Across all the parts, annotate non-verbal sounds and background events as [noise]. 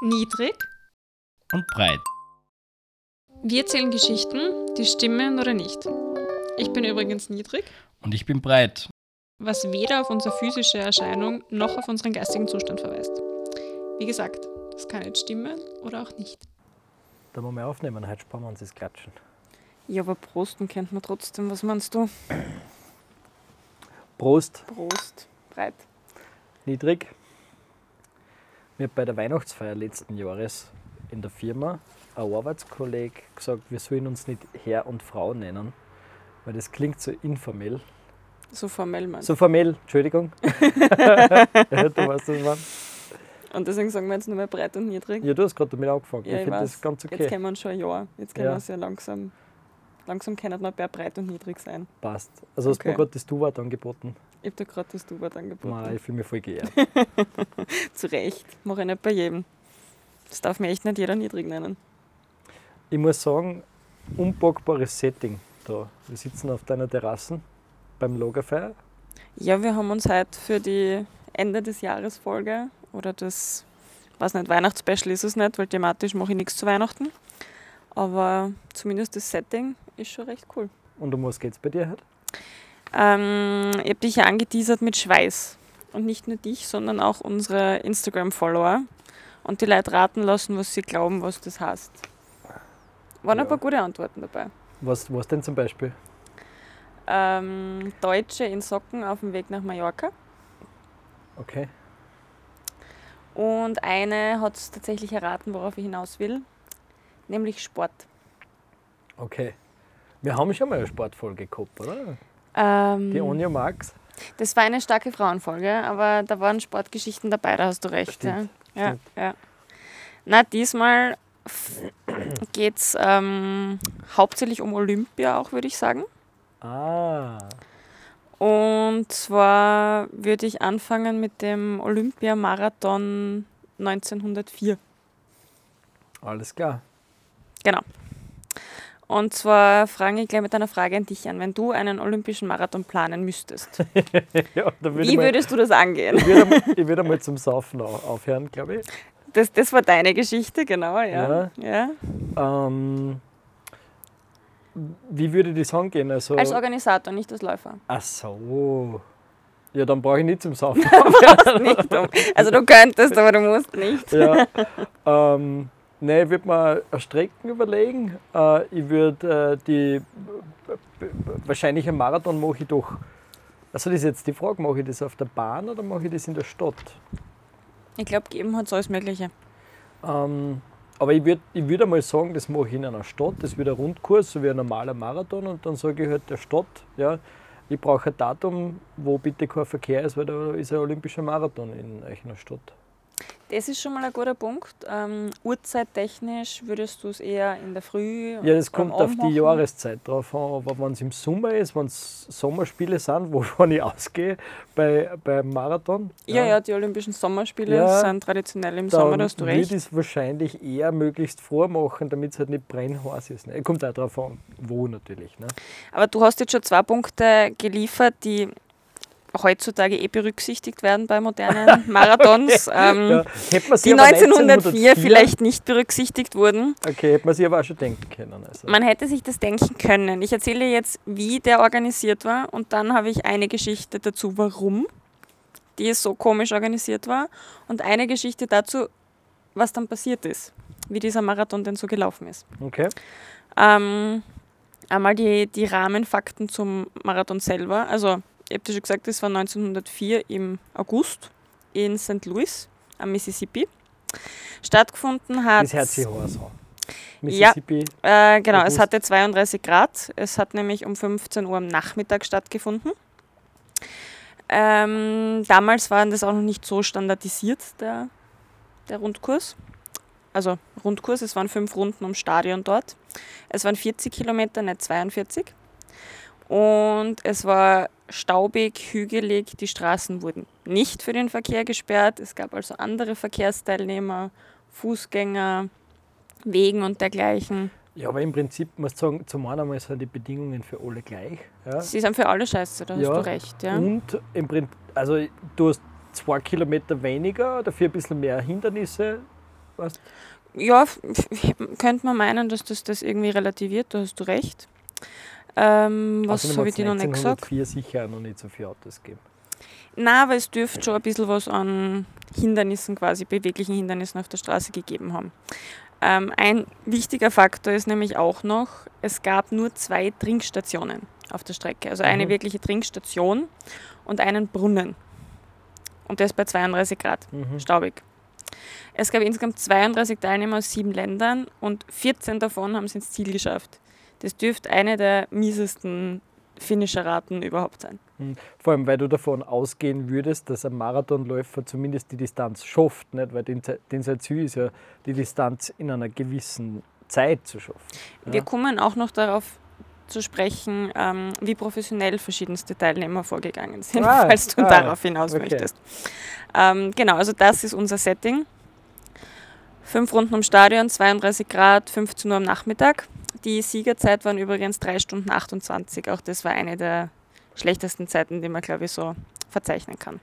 Niedrig. und breit. Wir erzählen Geschichten, die stimmen oder nicht. Ich bin übrigens niedrig, Und ich bin breit. was weder auf unsere physische Erscheinung noch auf unseren geistigen Zustand verweist. Wie gesagt, das kann jetzt stimmen oder auch nicht. Da wollen wir aufnehmen, heute sparen wir uns das Klatschen. Ja, aber Prosten kennt man trotzdem. Was meinst du? Prost, Prost. Breit. niedrig. Mir hat bei der Weihnachtsfeier letzten Jahres in der Firma ein Arbeitskollege gesagt, wir sollen uns nicht Herr und Frau nennen, weil das klingt so informell. So formell meinst So formell, Entschuldigung. [laughs] du weißt, was ich meine. Und deswegen sagen wir jetzt nur mehr breit und niedrig. Ja, du hast gerade damit angefangen. Ja, ich ich finde das ganz Jetzt okay. kennen wir uns schon ein Jahr. Jetzt kennen Ja. wir uns ja langsam. Langsam können wir breit und niedrig sein. Passt. Also hast du Okay. mir gerade das Du-Wort angeboten. Ich habe dir gerade das Du-Wort angeboten. Nein, ich fühle mich voll geehrt. [laughs] Zu Recht. Mache ich nicht bei jedem. Das darf mir echt nicht jeder niedrig nennen. Ich muss sagen, unpackbares Setting da. Wir sitzen auf deiner Terrasse beim Lagerfeuer. Ja, wir haben uns heute für die Ende des Jahres Folge oder das, weiß nicht, Weihnachtsspecial ist es nicht, weil thematisch mache ich nichts zu Weihnachten. Aber zumindest das Setting ist schon recht cool. Und um was geht es bei dir heute? Ähm, ich habe dich ja angeteasert mit Schweiß. Und nicht nur dich, sondern auch unsere Instagram-Follower. Und die Leute raten lassen, was sie glauben, was das heißt. Waren Ja. ein paar gute Antworten dabei. Was, was denn zum Beispiel? Ähm, Deutsche in Socken auf dem Weg nach Mallorca. Okay. Und eine hat es tatsächlich erraten, worauf ich hinaus will. Nämlich Sport. Okay. Wir haben schon mal eine Sportfolge gehabt, oder? Ähm, Die Onja Max. das war eine starke Frauenfolge, aber da waren Sportgeschichten dabei, da hast du recht. Stimmt, Ja. Ja, stimmt. ja. Na, diesmal geht es ähm, hauptsächlich um Olympia auch, würde ich sagen. Ah. Und zwar würde ich anfangen mit dem Olympiamarathon 1904. Alles klar. Genau. Und zwar frage ich gleich mit einer Frage an dich an. Wenn du einen olympischen Marathon planen müsstest, [laughs] ja, würde wie mal, würdest du das angehen? ich würde, einmal- ich würde einmal zum Saufen au- aufhören, glaube ich. Das, das war deine Geschichte, genau, ja. Ja. ja. Ähm, wie würde das angehen? Also, Als Organisator, nicht als Läufer. ach so. Ja, dann brauche ich nicht zum Saufen. [laughs] nicht. Also du könntest, aber du musst nicht. ja. [laughs] ähm, Nein, ich würde mir eine Strecken überlegen. Äh, ich würde äh, die. Wahrscheinlich einen Marathon mache ich doch. Also, das ist jetzt die Frage: mache ich das auf der Bahn oder mache ich das in der Stadt? Ich glaube, geben hat alles Mögliche. Ähm, aber ich würde ich würd einmal sagen, das mache ich in einer Stadt. Das wird ein Rundkurs, so wie ein normaler Marathon. Und dann sage ich halt der Stadt, ja, ich brauche ein Datum, wo bitte kein Verkehr ist, weil da ist ein olympischer Marathon in euch in der Stadt. Das ist schon mal ein guter Punkt. Ähm, Uhrzeittechnisch würdest du es eher in der Früh Ja, das kommt auf die? Jahreszeit drauf an. Aber wenn es im Sommer ist, wenn es Sommerspiele sind, wovon [laughs] ich ausgehe, bei, beim Marathon, Ja, ja, die Olympischen Sommerspiele Ja, sind traditionell im Sommer, da hast du recht. ich es wahrscheinlich eher möglichst vormachen, damit es halt nicht brennheiß ist. Ne? Kommt auch darauf an, wo natürlich. Ne? Aber du hast jetzt schon zwei Punkte geliefert, die heutzutage eh berücksichtigt werden bei modernen [laughs] Marathons, ähm, Ja, die aber 1904 vielleicht nicht berücksichtigt wurden. Okay, hätte man sich aber auch schon denken können. Also. Man hätte sich das denken können. Ich erzähle jetzt, wie der organisiert war und dann habe ich eine Geschichte dazu, warum die so komisch organisiert war und eine Geschichte dazu, was dann passiert ist, wie dieser Marathon denn so gelaufen ist. Okay. Ähm, einmal die, die Rahmenfakten zum Marathon selber. Also, ich habe dir schon gesagt, das war 1904 im August in St. Louis am Mississippi. Stattgefunden hat. Das hört sich heiß an. Ja. Mississippi. Äh, genau, August. es hatte 32 Grad. Es hat nämlich um 15 Uhr am Nachmittag stattgefunden. Ähm, damals war das auch noch nicht so standardisiert, der, der Rundkurs. Also Rundkurs, es waren fünf Runden ums Stadion dort. Es waren 40 Kilometer, nicht 42. Und es war staubig, hügelig, die Straßen wurden nicht für den Verkehr gesperrt. Es gab also andere Verkehrsteilnehmer, Fußgänger, Wegen und dergleichen. Ja, aber im Prinzip muss sagen, zum einen einmal sind die Bedingungen für alle gleich. Ja. Sie sind für alle scheiße, da hast Ja. du recht. Ja. Und im Prinzip, also du hast zwei Kilometer weniger, dafür ein bisschen mehr Hindernisse Weißt? Ja, könnte man meinen, dass das das irgendwie relativiert, da hast du recht. Ähm, was Außerdem habe ich dir noch nicht gesagt? 1904 sicher auch noch nicht so viele Autos gegeben. Nein, aber es dürfte schon ein bisschen was an Hindernissen, quasi beweglichen Hindernissen auf der Straße gegeben haben. Ähm, ein wichtiger Faktor ist nämlich auch noch, es gab nur zwei Trinkstationen auf der Strecke. Also eine Mhm. wirkliche Trinkstation und einen Brunnen. Und das bei 32 Grad, Mhm. staubig. Es gab insgesamt 32 Teilnehmer aus sieben Ländern und 14 davon haben es ins Ziel geschafft. Das dürfte eine der miesesten Finisher-Raten überhaupt sein. Mhm. Vor allem, weil du davon ausgehen würdest, dass ein Marathonläufer zumindest die Distanz schafft, nicht? weil den, den sein Ziel ist ja, die Distanz in einer gewissen Zeit zu schaffen. Ja. Wir kommen auch noch darauf zu sprechen, ähm, wie professionell verschiedenste Teilnehmer vorgegangen sind, Ah, [laughs] falls du ah, darauf hinaus okay. möchtest. Ähm, genau, also das ist unser Setting. Fünf Runden um Stadion, 32 Grad, 15 Uhr am Nachmittag. Die Siegerzeit waren übrigens 3 Stunden 28. Auch das war eine der schlechtesten Zeiten, die man, glaube ich, so verzeichnen kann.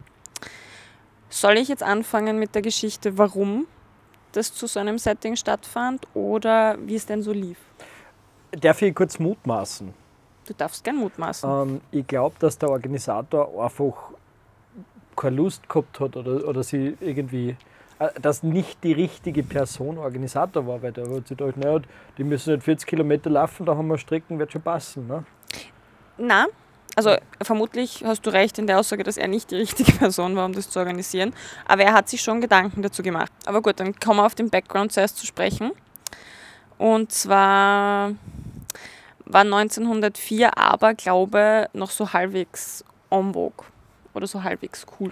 Soll ich jetzt anfangen mit der Geschichte, warum das zu so einem Setting stattfand oder wie es denn so lief? Darf ich kurz mutmaßen? Du darfst gern mutmaßen. Ähm, ich glaube, dass der Organisator einfach keine Lust gehabt hat oder, oder sie irgendwie, dass nicht die richtige Person Organisator war, weil der hat sich gedacht, naja, die müssen nicht 40 Kilometer laufen, da haben wir Strecken, wird schon passen. Ne? Na, also vermutlich hast du recht in der Aussage, dass er nicht die richtige Person war, um das zu organisieren. Aber er hat sich schon Gedanken dazu gemacht. Aber gut, dann kommen wir auf den Background zuerst zu sprechen. Und zwar war 1904 Aberglaube noch so halbwegs en vogue oder so halbwegs cool.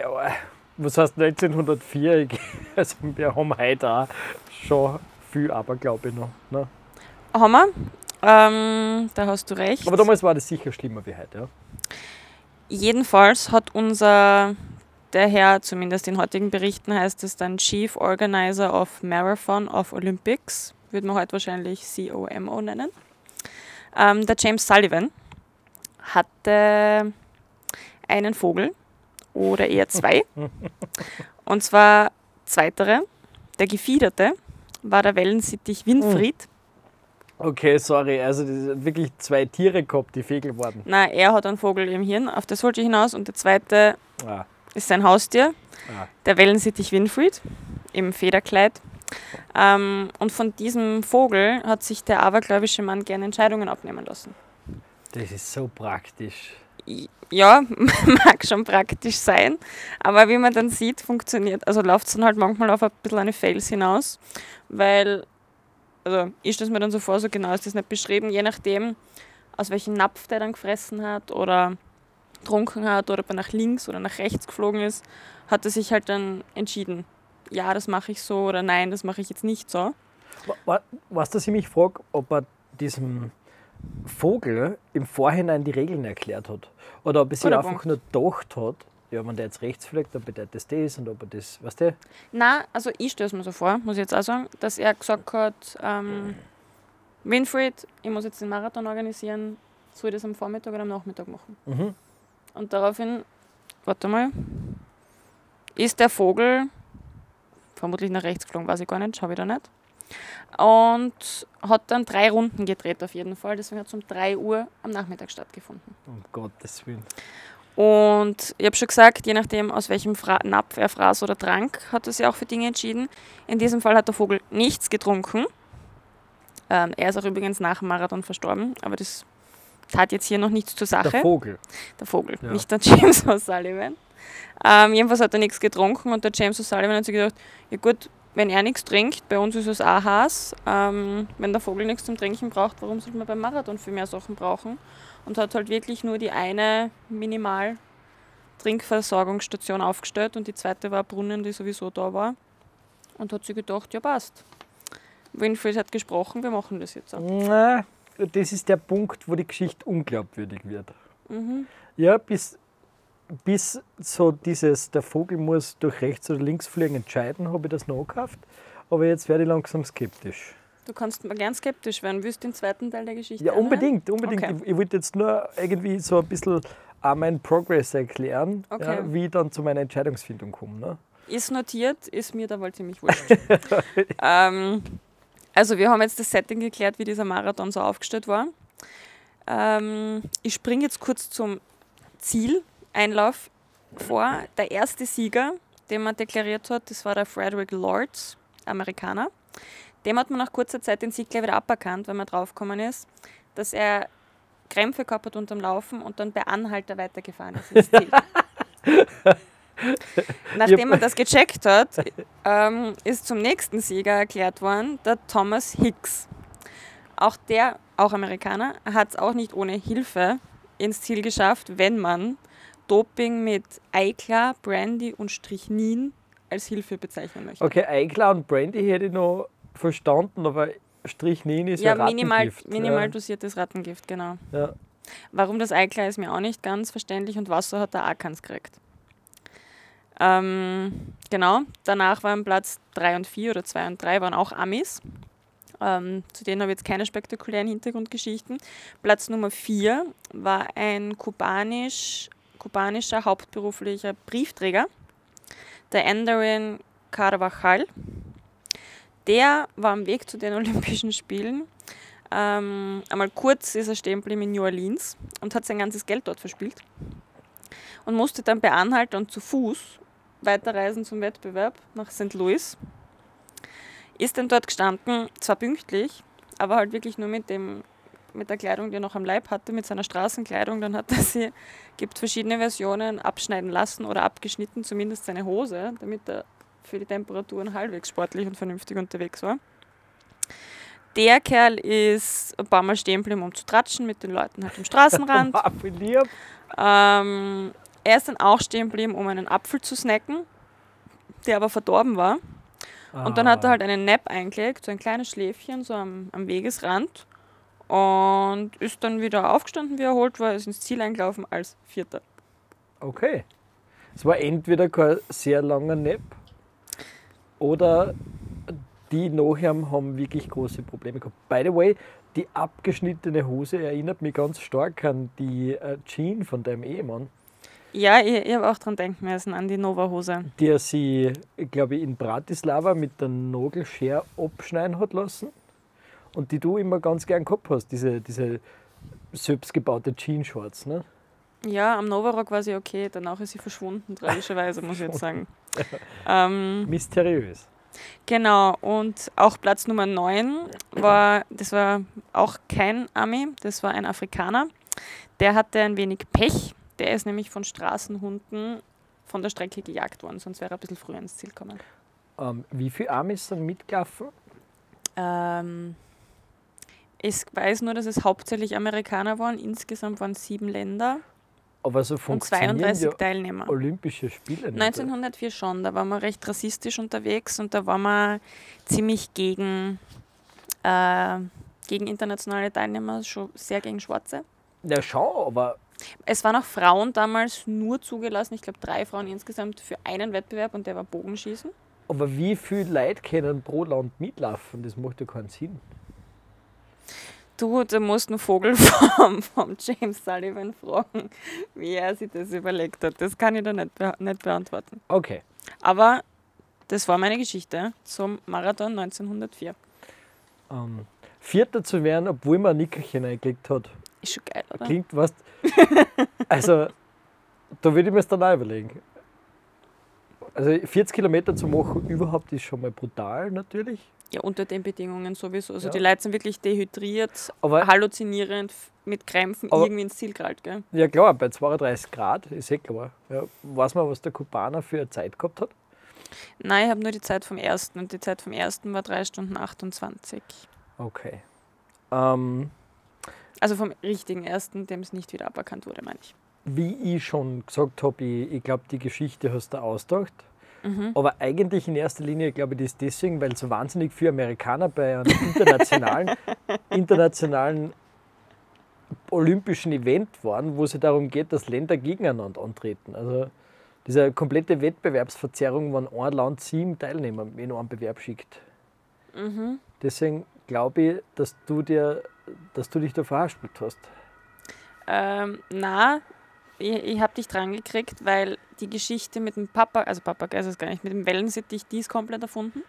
Ja, was heißt 1904? Ich- [laughs] Also wir haben heute auch schon viel Aberglaube noch. Ne? Haben wir? Ähm, da hast du recht. Aber damals war das sicher schlimmer wie heute. Ja? Jedenfalls hat unser, der Herr, zumindest in heutigen Berichten heißt es dann Chief Organizer of Marathon of Olympics, würde man heute wahrscheinlich COMO nennen. Ähm, der James Sullivan hatte einen Vogel oder eher zwei. Und zwar zweitere. Der Gefiederte war der Wellensittich Winfried. Okay, sorry, also wirklich zwei Tiere gehabt, die Fegel waren. Na, er hat einen Vogel im Hirn, auf das wollte ich hinaus. Und der zweite Ah, ist sein Haustier, ah. der Wellensittich Winfried im Federkleid. Ähm, und von diesem Vogel hat sich der abergläubische Mann gerne Entscheidungen abnehmen lassen. Das ist so praktisch. Ja, [laughs] mag schon praktisch sein, aber wie man dann sieht, funktioniert, also läuft es dann halt manchmal auf ein bisschen eine Fails hinaus, weil, also stelle es mir dann so vor, so genau ist das nicht beschrieben, je nachdem, aus welchem Napf der dann gefressen hat oder trunken hat oder ob er nach links oder nach rechts geflogen ist, hat er sich halt dann entschieden, ja, das mache ich so oder nein, das mache ich jetzt nicht so. Wa- wa- Was, dass ich mich frage, ob er diesem Vogel im Vorhinein die Regeln erklärt hat. Oder ob er sich Guter einfach Punkt. nur gedacht hat, ja, wenn der jetzt rechts fliegt, dann bedeutet das das und ob er das, weißt du? Na, also ich stelle es mir so vor, muss ich jetzt auch sagen, dass er gesagt hat, ähm, Winfried, ich muss jetzt den Marathon organisieren, soll ich das am Vormittag oder am Nachmittag machen? Mhm. Und daraufhin, warte mal, ist der Vogel vermutlich nach rechts geflogen, weiß ich gar nicht, schau ich da nicht. Und hat dann drei Runden gedreht auf jeden Fall, deswegen hat es um 3 Uhr am Nachmittag stattgefunden. Um Gottes Willen. Und ich habe schon gesagt, je nachdem, aus welchem Fra Napf er fraß oder trank, hat er sich auch für Dinge entschieden. In diesem Fall hat der Vogel nichts getrunken. Ähm, er ist auch übrigens nach dem Marathon verstorben, aber das tat jetzt hier noch nichts zur Sache. Der Vogel. Der Vogel, Ja. nicht der [laughs] James O'Sullivan. Ähm, jedenfalls hat er nichts getrunken und der James O'Sullivan hat sich gedacht, ja gut, wenn er nichts trinkt, bei uns ist es auch Haas, ähm, wenn der Vogel nichts zum Trinken braucht, warum sollte man beim Marathon viel mehr Sachen brauchen? Und hat halt wirklich nur die eine minimal Trinkversorgungsstation aufgestellt und die zweite war Brunnen, die sowieso da war. Und hat sich gedacht, ja passt. Winfried hat gesprochen, wir machen das jetzt auch. Na, das ist der Punkt, wo die Geschichte unglaubwürdig wird. Mhm. Ja, bis, bis so dieses, der Vogel muss durch rechts oder links fliegen, entscheiden, habe ich das noch gekauft. Aber jetzt werde ich langsam skeptisch. Du kannst mal gern skeptisch werden. Willst du den zweiten Teil der Geschichte Ja, unbedingt, unbedingt. Okay. Ich, ich wollte jetzt nur irgendwie so ein bisschen auch meinen Progress erklären, Okay. ja, wie ich dann zu meiner Entscheidungsfindung komme. Ne? ist notiert, ist mir da wohl ziemlich wurscht. [laughs] ähm, also wir haben jetzt das Setting geklärt, wie dieser Marathon so aufgestellt war. Ähm, ich springe jetzt kurz zum Zieleinlauf vor. Der erste Sieger, den man deklariert hat, das war der Frederick Lords, Amerikaner. Dem hat man nach kurzer Zeit den Sieg gleich wieder aberkannt, weil man draufgekommen ist, dass er Krämpfe gehabt hat unterm Laufen und dann bei Anhalter weitergefahren ist. [laughs] Nachdem man das gecheckt hat, ähm, ist zum nächsten Sieger erklärt worden, der Thomas Hicks. Auch der, auch Amerikaner, hat es auch nicht ohne Hilfe ins Ziel geschafft, wenn man Doping mit Eiklar, Brandy und Strichnin als Hilfe bezeichnen möchte. Okay, Eiklar und Brandy hätte ich noch verstanden, aber Strichnin ist ja, ja minimal, Rattengift. minimal ja. dosiertes Rattengift, genau. Ja. Warum das Eiklar ist mir auch nicht ganz verständlich und Wasser hat er auch keins gekriegt. Ähm, genau, danach waren Platz 3 und 4 oder 2 und 3 waren auch Amis. Ähm, zu denen habe ich jetzt keine spektakulären Hintergrundgeschichten. Platz Nummer 4 war ein kubanisch, kubanischer hauptberuflicher Briefträger, der Endarin Carvajal. Der war am Weg zu den [laughs] Olympischen Spielen. Ähm, einmal kurz ist er stehen in New Orleans und hat sein ganzes Geld dort verspielt und musste dann bei Anhalt und zu Fuß weiterreisen zum Wettbewerb nach St. Louis. Ist dann dort gestanden, zwar pünktlich, aber halt wirklich nur mit, dem, mit der Kleidung, die er noch am Leib hatte, mit seiner Straßenkleidung. Dann hat er sie, gibt verschiedene Versionen, abschneiden lassen oder abgeschnitten, zumindest seine Hose, damit er für die Temperaturen halbwegs sportlich und vernünftig unterwegs war. Der Kerl ist ein paar Mal stehen geblieben, um zu tratschen mit den Leuten halt am Straßenrand. [laughs] Ähm, er ist dann auch stehen geblieben, um einen Apfel zu snacken, der aber verdorben war. Und dann hat er halt einen Nap eingelegt, so ein kleines Schläfchen, so am, am Wegesrand. Und ist dann wieder aufgestanden, wie er erholt war, ist ins Ziel eingelaufen als Vierter. Okay. Es war entweder kein sehr langer Nap oder die nachher haben wirklich große Probleme gehabt. By the way, die abgeschnittene Hose erinnert mich ganz stark an die äh, Jean von deinem Ehemann, Ja, ich, ich habe auch dran denken müssen, an die Nova-Hose. der sie, glaube ich, in Bratislava mit der Nagelschere abschneiden hat lassen und die du immer ganz gern gehabt hast, diese, diese selbstgebaute Jeans-Shorts. Ne? Ja, am Novarock war sie okay, danach ist sie verschwunden, tragischerweise, muss ich jetzt sagen. [laughs] [laughs] Ähm, Mysteriös. Genau, und auch Platz Nummer 9 war, das war auch kein Ami, das war ein Afrikaner. Der hatte ein wenig Pech. Der ist nämlich von Straßenhunden von der Strecke gejagt worden, sonst wäre er ein bisschen früher ins Ziel gekommen. Ähm, wie viele Amis sind mitgelaufen? Ähm, ich weiß nur, dass es hauptsächlich Amerikaner waren. Insgesamt waren es sieben Länder Aber so und funktionieren 32 ja Teilnehmer. Olympische Spiele nicht. 1904 schon, da waren wir recht rassistisch unterwegs und da waren wir ziemlich gegen, äh, gegen internationale Teilnehmer, schon sehr gegen Schwarze. Ja, schon, aber Es waren auch Frauen damals nur zugelassen, ich glaube drei Frauen insgesamt für einen Wettbewerb und der war Bogenschießen. Aber wie viele Leute können pro Land mitlaufen? Das macht ja keinen Sinn. Du, da musst einen Vogel [laughs] vom, vom James Sullivan fragen, wie er sich das überlegt hat. Das kann ich da nicht, be nicht beantworten. Okay. Aber das war meine Geschichte zum Marathon 1904. Ähm, Vierter zu werden, obwohl man ein Nickerchen eingelegt hat. Ist schon geil, oder? Klingt, was. Also, da würde ich mir es dann auch überlegen. Also, 40 Kilometer zu machen überhaupt ist schon mal brutal, natürlich. Ja, unter den Bedingungen sowieso. Also Ja. die Leute sind wirklich dehydriert, Aber halluzinierend, mit Krämpfen irgendwie ins Ziel gerallt, gell? ja, klar, bei 32 Grad ist eh klar. Ja, weiß man, was der Kubaner für eine Zeit gehabt hat? Nein, ich habe nur die Zeit vom ersten und die Zeit vom ersten war 3 Stunden 28. Okay. Ähm, Also vom richtigen ersten, dem es nicht wieder aberkannt wurde, meine ich. Wie ich schon gesagt habe, ich, ich glaube, die Geschichte hast du ausgedacht. Mhm. Aber eigentlich in erster Linie glaube ich das deswegen, weil so wahnsinnig viele Amerikaner bei einem internationalen, [laughs] internationalen olympischen Event waren, wo es ja darum geht, dass Länder gegeneinander antreten. Also diese komplette Wettbewerbsverzerrung, wenn ein Land sieben Teilnehmer in einen Bewerb schickt. Mhm. Deswegen glaube ich, dass du, dir, dass du dich da verhaspelt hast. Ähm, na, ich, ich habe dich dran gekriegt, weil die Geschichte mit dem Papa, also Papagei ist es gar nicht, mit dem Wellensittich, die ist komplett erfunden.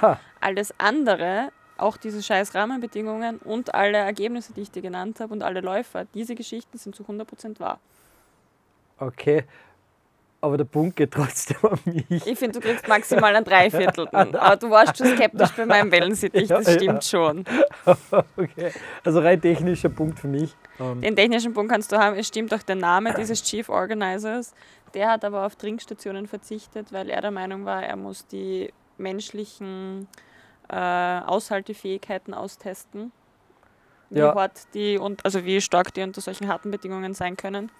Ha, Alles andere, auch diese scheiß Rahmenbedingungen und alle Ergebnisse, die ich dir genannt habe und alle Läufer, diese Geschichten sind zu 100% wahr. okay. Aber der Punkt geht trotzdem an mich. Ich finde, du kriegst maximal ein Dreiviertel. [laughs] Aber du warst schon skeptisch bei meinem Wellensittich, das Ja, ja. stimmt schon. [laughs] Okay. Also rein technischer Punkt für mich. Ähm, Den technischen Punkt kannst du haben. Es stimmt auch der Name dieses Chief Organizers. Der hat aber auf Trinkstationen verzichtet, weil er der Meinung war, er muss die menschlichen äh, Aushaltefähigkeiten austesten. Wie Ja. hart die und also wie stark die unter solchen harten Bedingungen sein können.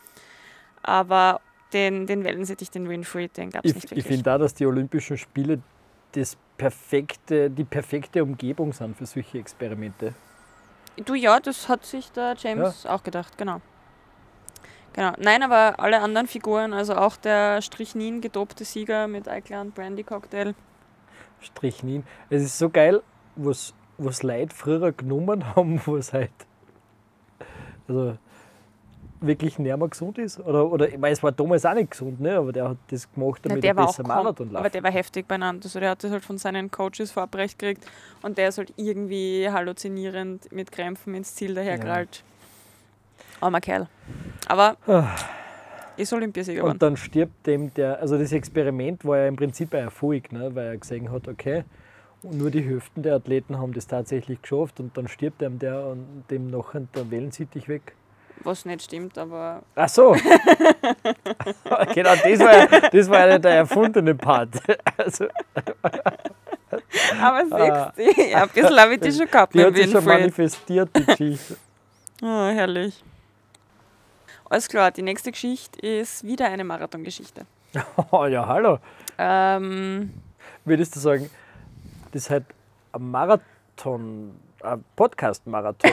Aber den, den Wellensittich, den Winfrey, den gab es ich nicht ich wirklich. finde da, dass die Olympischen Spiele das perfekte, die perfekte Umgebung sind für solche Experimente. Du ja, das hat sich der James auch gedacht, genau. Genau. Nein, aber alle anderen Figuren, also auch der Strichnin gedopte Sieger mit Eiklar und Brandy Cocktail. Strichnin. Es ist so geil, was, was Leute früher genommen haben, [laughs] was halt also wirklich nicht mehr gesund ist. Oder, oder ich meine, es war damals auch nicht gesund, ne? aber der hat das gemacht, damit er besser Marathon aber läuft. der war heftig beieinander. Also der hat das halt von seinen Coaches verabreicht gekriegt und der ist halt irgendwie halluzinierend mit Krämpfen ins Ziel dahergerallt. Armer Kerl. Aber ist Olympiasieger. Und dann stirbt dem der, also das Experiment war ja im Prinzip ein Erfolg, ne? weil er gesehen hat, okay, und nur die Hälften der Athleten haben das tatsächlich geschafft und dann stirbt einem der und dem nachher der Wellensittich weg. Was nicht stimmt, aber Ach so. [laughs] genau, das war, ja, das war ja der erfundene Part. [laughs] Also, aber siehst du, ja, ein bisschen habe ich die schon gehabt die hat sich schon manifestiert, die Geschichte. Oh, [laughs] herrlich. Alles klar, die nächste Geschichte ist wieder eine Marathongeschichte. Oh, ja, hallo. Ähm, Würdest du sagen, das ist halt ein Marathon, Podcast-Marathon.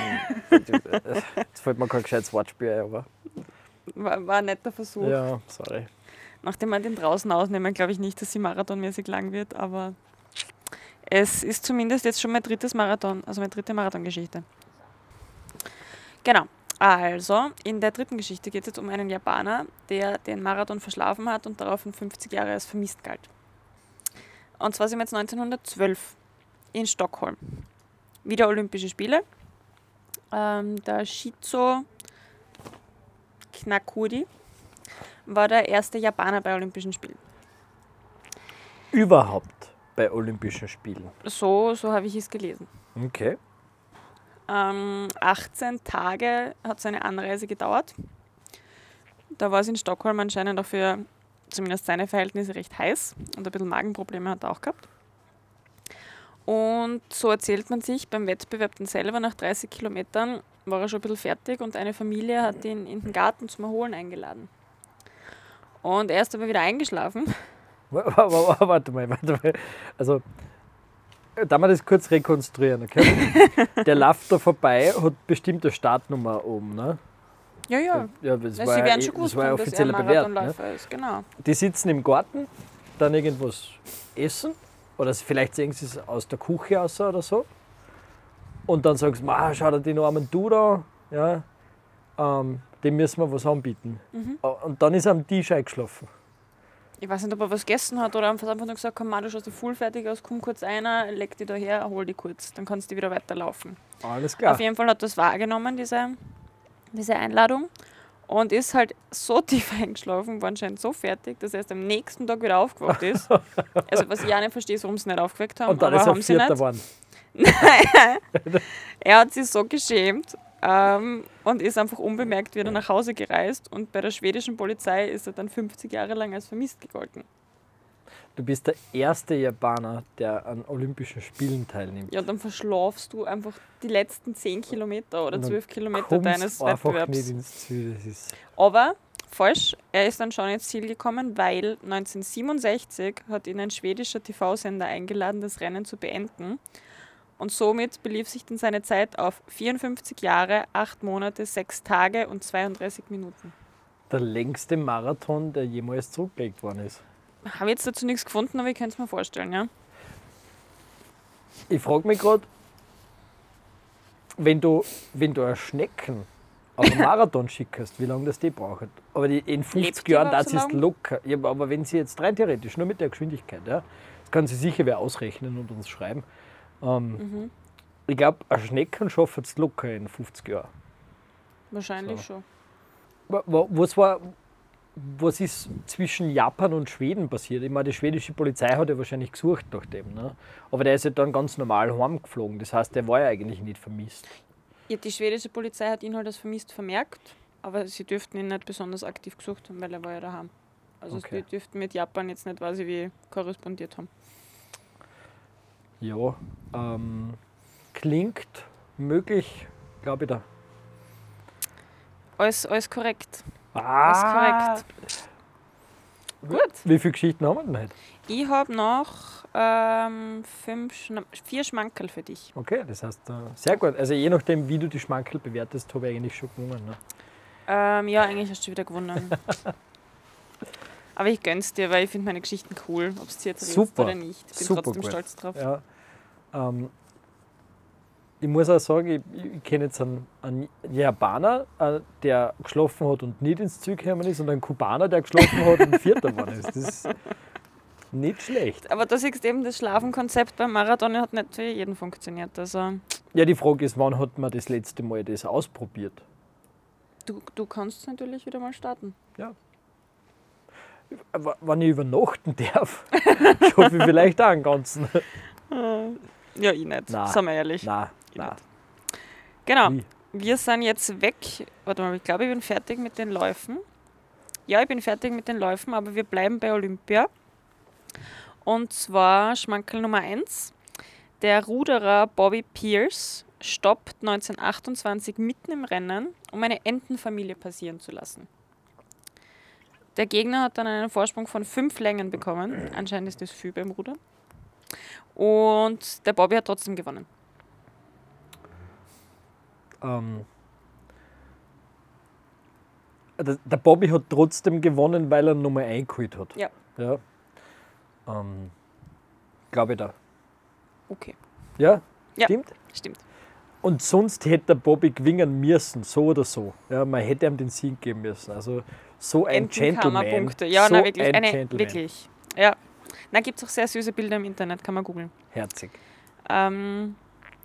[laughs] Jetzt fällt mir kein gescheites Wortspiel ein, aber. war, war ein netter Versuch. Ja, sorry. Nachdem wir den draußen ausnehmen, glaube ich nicht, dass sie marathonmäßig lang wird, aber es ist zumindest jetzt schon mein drittes Marathon, also meine dritte Marathongeschichte. Genau. Also, in der dritten Geschichte geht es jetzt um einen Japaner, der den Marathon verschlafen hat und daraufhin 50 Jahre als vermisst galt. Und zwar sind wir jetzt 1912 in Stockholm. Wieder Olympische Spiele. Ähm, der Shizo Knakuri war der erste Japaner bei Olympischen Spielen. Überhaupt bei Olympischen Spielen. So, so habe ich es gelesen. Okay. Ähm, 18 Tage hat seine Anreise gedauert. Da war es in Stockholm anscheinend auch für zumindest seine Verhältnisse recht heiß und ein bisschen Magenprobleme hat er auch gehabt. Und so erzählt man sich beim Wettbewerb dann selber, nach 30 Kilometern war er schon ein bisschen fertig und eine Familie hat ihn in den Garten zum Erholen eingeladen. Und er ist aber wieder eingeschlafen. [laughs] Wa- wa- wa- wa- Warte mal, warte mal. Also, da wir das kurz rekonstruieren, okay? [laughs] Der läuft da vorbei, hat bestimmt eine Startnummer oben, ne? Ja, ja. Ja, das Na, war, Sie ja werden eh- schon das war ja er offizieller Bewert. Ne? Ist, genau. Die sitzen im Garten, dann irgendwas essen oder vielleicht sehen sie es aus der Küche aus oder so. Und dann sagen sie, "Ma, schau dir den armen Du da, ja, ähm, dem müssen wir was anbieten. Mhm. Und dann ist er am Tisch eingeschlafen. Ich weiß nicht, ob er was gegessen hat oder einfach nur gesagt, komm, Mann, du schaust dir voll fertig aus, komm kurz einer, leg dich da her, hol dich kurz, dann kannst du wieder weiterlaufen. Alles klar. Auf jeden Fall hat das wahrgenommen, diese, diese Einladung, und ist halt so [laughs] tief eingeschlafen, war anscheinend so fertig, dass er erst am nächsten Tag wieder aufgewacht ist. [laughs] Also was ich auch nicht verstehe, ist, warum sie nicht aufgeweckt haben, Und dann aber ist er haben sie nicht. geworden. [laughs] Er hat sich so geschämt ähm, und ist einfach unbemerkt wieder nach Hause gereist und bei der schwedischen Polizei ist er dann 50 Jahre lang als vermisst gegolten. Du bist der erste Japaner, der an Olympischen Spielen teilnimmt. Ja, dann verschlafst du einfach die letzten 10 Kilometer oder Und dann 12 Kilometer deines einfach nicht Wettbewerbs. ins Ziel. Das ist Aber falsch, er ist dann schon ins Ziel gekommen, weil 1967 hat ihn ein schwedischer TV-Sender eingeladen, das Rennen zu beenden. Und somit belief sich dann seine Zeit auf 54 Jahre, 8 Monate, 6 Tage und 32 Minuten. der längste Marathon, der jemals zurückgelegt worden ist. Habe jetzt dazu nichts gefunden, aber ich könnte es mir vorstellen, ja. Ich frage mich gerade, wenn du, wenn du ein Schnecken auf einen [laughs] Marathon schickst, wie lange das die braucht. Aber die, in 50 Lebt die Jahren, das so ist locker. Ja, aber wenn sie jetzt rein theoretisch, nur mit der Geschwindigkeit, ja, das kann sie sicher wer ausrechnen und uns schreiben. Ähm, Mhm. Ich glaube, ein Schnecken schafft es locker in 50 Jahren. Wahrscheinlich So. schon. Wa- wa- Was war, was ist zwischen Japan und Schweden passiert? Ich meine, die schwedische Polizei hat ja wahrscheinlich gesucht nach dem. Ne? Aber der ist ja dann ganz normal heimgeflogen. Das heißt, der war ja eigentlich nicht vermisst. Ja, die schwedische Polizei hat ihn halt als vermisst vermerkt, aber sie dürften ihn nicht besonders aktiv gesucht haben, weil er war ja daheim. Also Okay. sie dürften mit Japan jetzt nicht, ich wie, korrespondiert haben. Ja, ähm, klingt möglich, glaube ich da. Alles, alles korrekt. Ah, korrekt. Gut. Wie viele Geschichten haben wir denn heute? Ich habe noch ähm, fünf, vier Schmankerl für dich. Okay, das heißt, äh, sehr gut. Also je nachdem, wie du die Schmankerl bewertest, habe ich eigentlich schon gewonnen. Ne? Ähm, ja, eigentlich hast du wieder gewonnen. [laughs] Aber ich gönn's dir, weil ich finde meine Geschichten cool, ob es dir jetzt Super. oder nicht. Ich bin Super trotzdem gut. stolz drauf. Ja, ähm, ich muss auch sagen, ich, ich kenne jetzt einen, einen Japaner, äh, der geschlafen hat und nicht ins Zug gekommen ist, und einen Kubaner, der geschlafen hat und Vierter geworden ist. Das ist nicht schlecht. Aber da siehst du eben, das Schlafenkonzept beim Marathon hat nicht für jeden funktioniert. Also Ja, die Frage ist, wann hat man das letzte Mal das ausprobiert? du, du kannst natürlich wieder mal starten. W- Wenn ich übernachten darf, schaffe [laughs] ich vielleicht auch einen ganzen. Ja, ich nicht. Nein. Sagen wir ehrlich. Nein, Nicht. Genau. Wie? Wir sind jetzt weg. Warte mal, ich glaube, ich bin fertig mit den Läufen. Ja, ich bin fertig mit den Läufen, aber wir bleiben bei Olympia. Und zwar Schmankerl Nummer 1. Der Ruderer Bobby Pierce stoppt 1928 mitten im Rennen, um eine Entenfamilie passieren zu lassen. Der Gegner hat dann einen Vorsprung von fünf Längen bekommen. Anscheinend ist das viel beim Ruder. Und der Bobby hat trotzdem gewonnen. Ähm, der, Bobby hat trotzdem gewonnen, weil er Nummer eingeholt hat. Ja. ja. Ähm, Glaube ich da. Okay, Ja? Ja. Stimmt? stimmt. Und sonst hätte der Bobby gewinnen müssen, so oder so. Ja, man hätte ihm den Sieg geben müssen. Also so ein Gentleman. Entenkammerpunkte. Ja, so na wirklich. ein Eine, Gentleman. wirklich. Ja. Na, gibt es auch sehr süße Bilder im Internet, kann man googeln. Herzig. Ähm,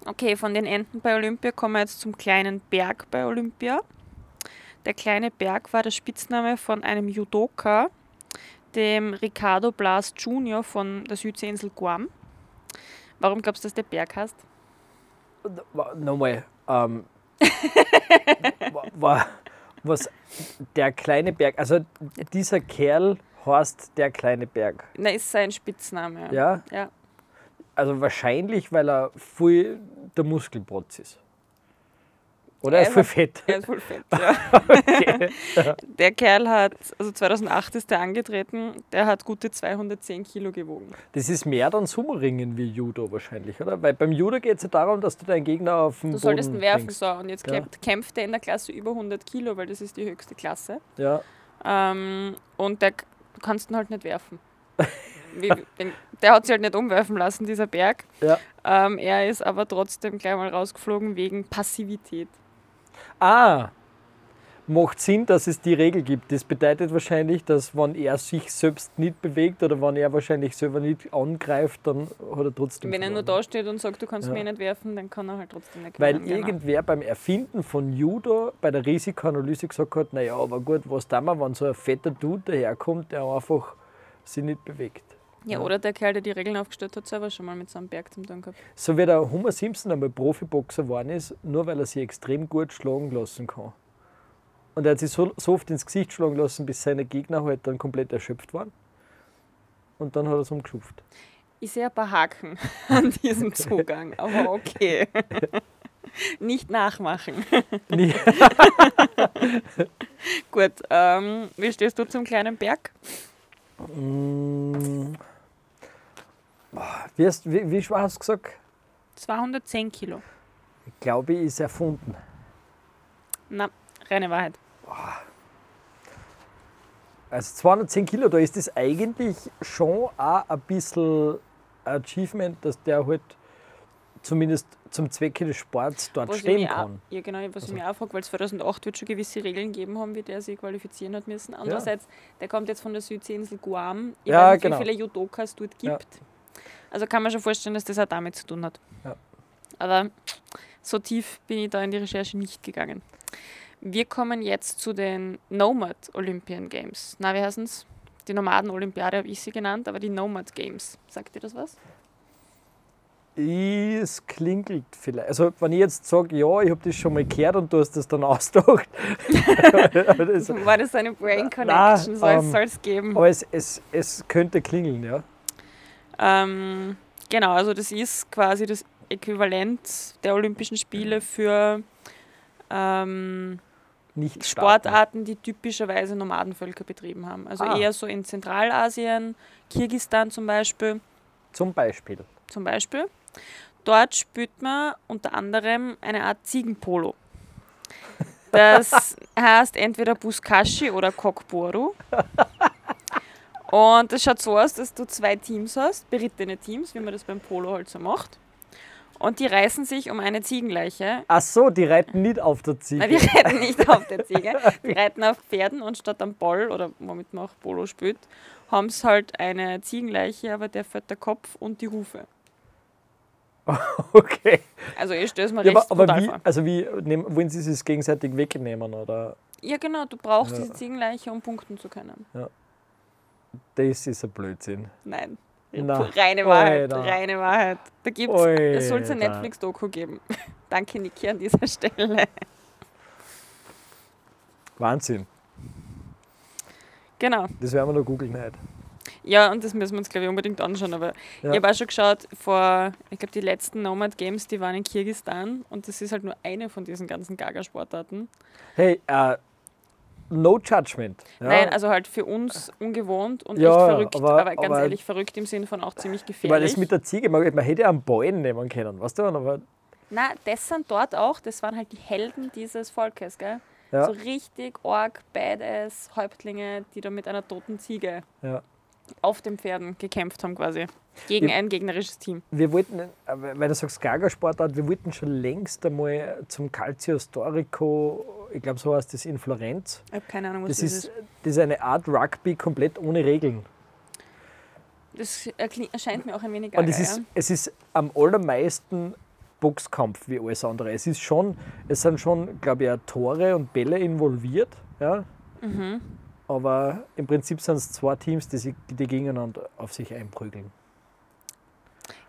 okay, von den Enten bei Olympia kommen wir jetzt zum kleinen Berg bei Olympia. Der kleine Berg war der Spitzname von einem Judoka, dem Ricardo Blas Jr. von der Südseeinsel Guam. Warum glaubst du, dass der Berg heißt? Nochmal. Ähm, [laughs] wa- wa- was der kleine Berg, also dieser Kerl heißt der kleine Berg. Na, ist sein Spitzname. Ja? Ja. Also wahrscheinlich, weil er voll der Muskelprotz ist. Oder er ist voll fett. Er ist voll fett, ja. Okay. [laughs] [laughs] Der Kerl hat, also 2008 ist er angetreten, der hat gute 210 Kilo gewogen. Das ist mehr dann Summeringen wie Judo wahrscheinlich, oder? Weil beim Judo geht es ja darum, dass du deinen Gegner auf den Du Boden solltest ihn werfen, bringst. so. Und jetzt Ja. kämpft, er in der Klasse über 100 Kilo, weil das ist die höchste Klasse. Ja. Ähm, und der, du kannst ihn halt nicht werfen. [laughs] Wie, der hat sich halt nicht umwerfen lassen, dieser Berg. Ja. Ähm, er ist aber trotzdem gleich mal rausgeflogen wegen Passivität. Ah, macht Sinn, dass es die Regel gibt. Das bedeutet wahrscheinlich, dass wenn er sich selbst nicht bewegt oder wenn er wahrscheinlich selber nicht angreift, dann hat er trotzdem Wenn er nur da steht und sagt, du kannst Ja. mich nicht werfen, dann kann er halt trotzdem nicht Weil gewinnen, genau. irgendwer beim Erfinden von Judo bei der Risikoanalyse gesagt hat, naja, aber gut, was tun wir, wenn so ein fetter Dude daherkommt, der einfach sich nicht bewegt. Ja, oder der Kerl, der die Regeln aufgestellt hat, selber schon mal mit so einem Berg zum tun gehabt. So wie der Homer Simpson einmal Profiboxer geworden ist, nur weil er sich extrem gut schlagen lassen kann. Und er hat sich so, so oft ins Gesicht schlagen lassen, bis seine Gegner halt dann komplett erschöpft waren. Und dann hat er es umgeschupft. Ich sehe ein paar Haken [laughs] an diesem Zugang, aber okay. [laughs] Nicht nachmachen. [laughs] Nie- Gut, ähm, wie stehst du zum kleinen Berg? Mm. Wie, hast, wie, wie schwer hast du gesagt? 210 Kilo. Ich glaube, ist erfunden. Na, reine Wahrheit. Also 210 Kilo, da ist das eigentlich schon auch ein bisschen Achievement, dass der halt zumindest zum Zwecke des Sports dort Was ich stehen mich auch, kann. ja, genau, was Also- ich mir auch frage, weil es 2008 wird schon gewisse Regeln gegeben haben, wie der sich qualifizieren hat müssen. Andererseits, der kommt jetzt von der Südseeinsel Guam. Ich Ja, weiß nicht, genau. wie viele Judokas dort Ja. Also kann man schon vorstellen, dass das auch damit zu tun hat. Ja. Aber so tief bin ich da in die Recherche nicht gegangen. Wir kommen jetzt zu den Nomad Olympian Games. Na, wie heißen es? Die Nomaden-Olympiade habe ich sie genannt, aber die Nomad Games. Sagt dir das was? Es klingelt vielleicht. Also, wenn ich jetzt sage, ja, ich habe das schon mal gehört und du hast das dann [laughs] ausgedacht. War das eine Brain Connection? Nein, Soll es ähm, geben? aber es, es, es könnte klingeln, ja. Ähm, genau, also das ist quasi das Äquivalent der Olympischen Spiele für ähm. Sportarten, die typischerweise Nomadenvölker betrieben haben. Also Ah. eher so in Zentralasien, Kirgistan zum Beispiel. Zum Beispiel. Zum Beispiel. Dort spielt man unter anderem eine Art Ziegenpolo. Das [laughs] heißt entweder Buskashi oder Kokboru. [laughs] Und das schaut so aus, dass du zwei Teams hast, berittene Teams, wie man das beim Polo halt so macht. Und die reißen sich um eine Ziegenleiche. Ach so, die reiten nicht auf der Ziege. Nein, die reiten nicht auf der Ziege. Die reiten auf Pferden und statt am Ball oder womit man auch Polo spielt, haben sie halt eine Ziegenleiche, aber der fährt der Kopf und die Hufe. [laughs] Okay. Also ich stelle es mir Ja, recht aber, wie, vor. also wie nehm, wollen sie es gegenseitig wegnehmen? Oder? Ja, genau, du brauchst Ja. diese Ziegenleiche, um punkten zu können. Das ist ein Blödsinn. Nein. Na, reine Wahrheit, Alter. reine Wahrheit. Da gibt's, es soll ein. Netflix-Doku geben. [laughs] Danke, Niki, an dieser Stelle. Wahnsinn. Genau. Das werden wir noch googeln heute. Ja, und das müssen wir uns, glaube ich, unbedingt anschauen. Aber Ja. ich habe auch schon geschaut, vor, ich glaube, die letzten Nomad Games, die waren in Kirgistan und das ist halt nur eine von diesen ganzen Gaga-Sportarten. Hey, äh, no judgment. Ja? Nein, also halt für uns ungewohnt und Ja, echt verrückt, aber- aber, ganz aber- ehrlich, verrückt im Sinn von auch ziemlich Weil gefährlich. das mit der Ziege, man, man hätte ja einen Ballen nehmen können, weißt du? Aber, Na, das sind dort auch, das waren halt die Helden dieses Volkes, gell? ja, So richtig arg, badass Häuptlinge, die da mit einer toten Ziege ja. Auf den Pferden gekämpft haben quasi. Gegen Ja. ein gegnerisches Team. Wir wollten, weil du sagst Gaga-Sportart, wir wollten schon längst einmal zum Calcio Storico, ich glaube so heißt das in Florenz. Ich habe keine Ahnung, was Das das, ist, das ist eine Art Rugby komplett ohne Regeln. Das erscheint mir auch ein wenig Und es ist, ja. es ist am allermeisten Boxkampf wie alles andere. Es ist schon, es sind schon, glaube ich, Tore und Bälle involviert. Ja? Mhm. Aber im Prinzip sind es zwei Teams, die, sich, die gegeneinander auf sich einprügeln.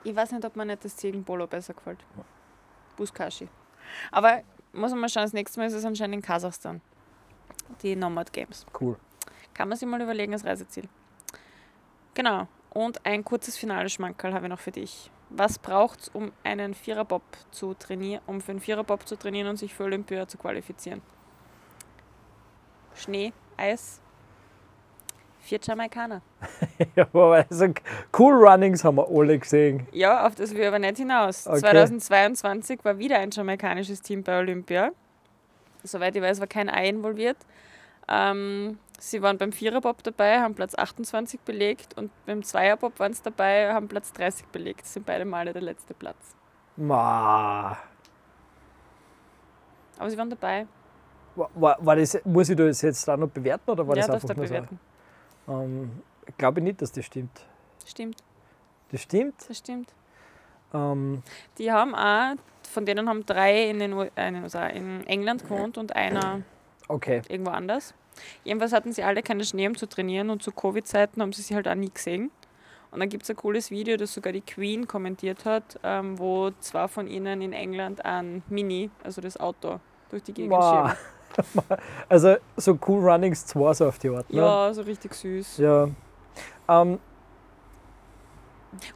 Ich weiß nicht, ob mir nicht das Ziegenpolo besser gefällt. Buskashi. Aber muss man mal schauen, das nächste Mal ist es anscheinend in Kasachstan. Die Nomad Games. Cool. Kann man sich mal überlegen als Reiseziel. Genau. Und ein kurzes Finale-Schmankerl habe ich noch für dich. Was braucht es, um einen Viererbob zu trainieren, um für einen Viererbob zu trainieren und sich für Olympia zu qualifizieren? Schnee, Eis, vier Jamaikaner. [laughs] ja, aber also, cool Runnings haben wir alle gesehen. Ja, auf das wir aber nicht hinaus. Okay. 2022 war wieder ein jamaikanisches Team bei Olympia. Soweit ich weiß, war kein Ei involviert. Ähm, sie waren beim Viererbob dabei, haben Platz 28 belegt und beim Zweierbob waren sie dabei, haben Platz 30 belegt. Das sind beide Male der letzte Platz. Ma. Aber sie waren dabei. War, war, war das, muss ich das jetzt da noch bewerten oder war ja, das einfach nur bewerten. so? Ähm, ich glaube nicht, dass das stimmt. Stimmt, Das stimmt. das stimmt. Ähm, Die haben auch, von denen haben drei in, den, äh, in, USA, in England gewohnt und einer okay. irgendwo anders. Jedenfalls hatten sie alle keine Schnee, um zu trainieren und zu Covid-Zeiten haben sie sie halt auch nie gesehen. Und dann gibt es ein cooles Video, das sogar die Queen kommentiert hat, ähm, wo zwei von ihnen in England ein Mini, also das Auto, durch die Gegend Ma. [laughs] Also so Cool Runnings 2 so auf die Art. Ne? Ja, so richtig süß. ja. Ähm,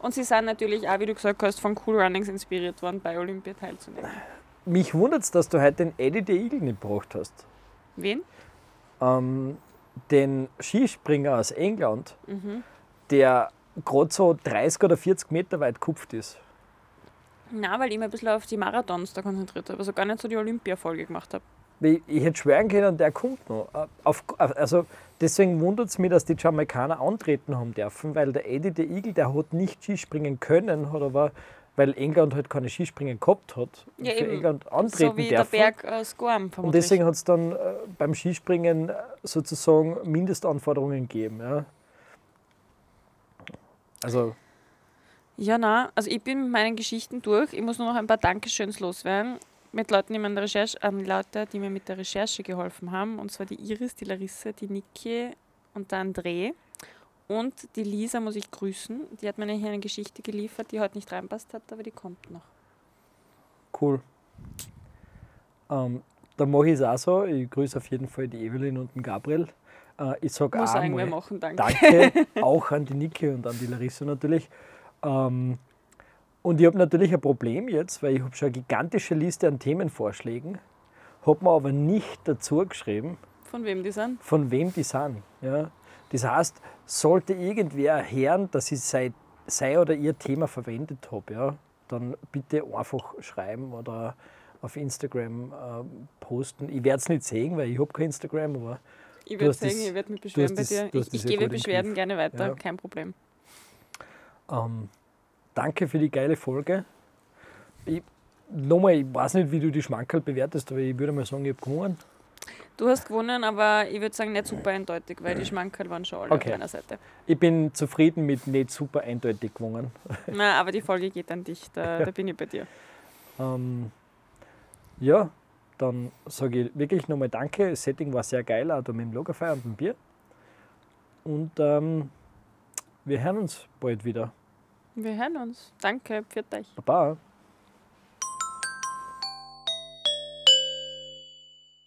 Und sie sind natürlich auch, wie du gesagt hast, von Cool Runnings inspiriert worden, bei Olympia teilzunehmen. mich wundert es, dass du heute den Eddie the Eagle nicht gebracht hast. Wen? Ähm, den Skispringer aus England, Mhm. der gerade so 30 oder 40 Meter weit kupft ist. Na, weil ich mich ein bisschen auf die Marathons da konzentriert habe, also gar nicht so die Olympia-Folge gemacht habe. Ich, ich hätte schwören können, der kommt noch. Äh, Auf, also deswegen wundert es mich, dass die Jamaikaner antreten haben dürfen, weil der Eddie the Eagle, der hat nicht Skispringen können, hat aber weil England halt keine Skispringen gehabt hat. Ja, für eben. England antreten So wie dürfen. der Berg aus Gorm Und deswegen hat es dann äh, beim Skispringen äh, sozusagen Mindestanforderungen gegeben. Ja. Also, Ja, na, also ich bin mit meinen Geschichten durch. Ich muss nur noch ein paar Dankeschöns loswerden. Mit Leuten, die mir, an der Recherche, an Leute, die mir mit der Recherche geholfen haben. Und zwar die Iris, die Larissa, die Niki und der André. Und die Lisa muss ich grüßen. Die hat mir hier eine Geschichte geliefert, die heute nicht reinpasst hat, aber die kommt noch. cool. Ähm, dann mache ich es auch so. Ich grüße auf jeden Fall die Evelyn und den Gabriel. Äh, ich sage auch irgendwer mal machen, danke. Danke [laughs] auch an die Niki und an die Larissa natürlich. Ähm, und ich habe natürlich ein Problem jetzt, weil ich habe schon eine gigantische Liste an Themenvorschlägen, habe mir aber nicht dazu geschrieben, Von wem die sind? von wem die sind. Ja? Das heißt, sollte irgendwer hören, dass ich sei, sei oder ihr Thema verwendet habe, ja, dann bitte einfach schreiben oder auf Instagram ähm, posten. Ich werde es nicht sehen, weil ich habe kein Instagram, aber Ich werde sagen, ich werde mich beschweren bei das- dir. Ich, ich gebe Beschwerden gerne weiter, Ja. kein Problem. Ähm, danke für die geile Folge. Ich, nochmal, ich weiß nicht, wie du die Schmankerl bewertest, aber ich würde mal sagen, ich habe gewonnen. Du hast gewonnen, aber ich würde sagen, nicht super eindeutig, weil die Schmankerl waren schon alle Okay. auf deiner Seite. Ich bin zufrieden mit nicht super eindeutig gewonnen. [laughs] Na, aber die Folge geht an dich, da, da bin ich bei dir. Ähm, ja, dann sage ich wirklich nochmal Danke. Das Setting war sehr geil, auch da mit dem Lagerfeuer und dem Bier. Und ähm, wir hören uns bald wieder. Wir hören uns. Danke, pfiat euch. Baba.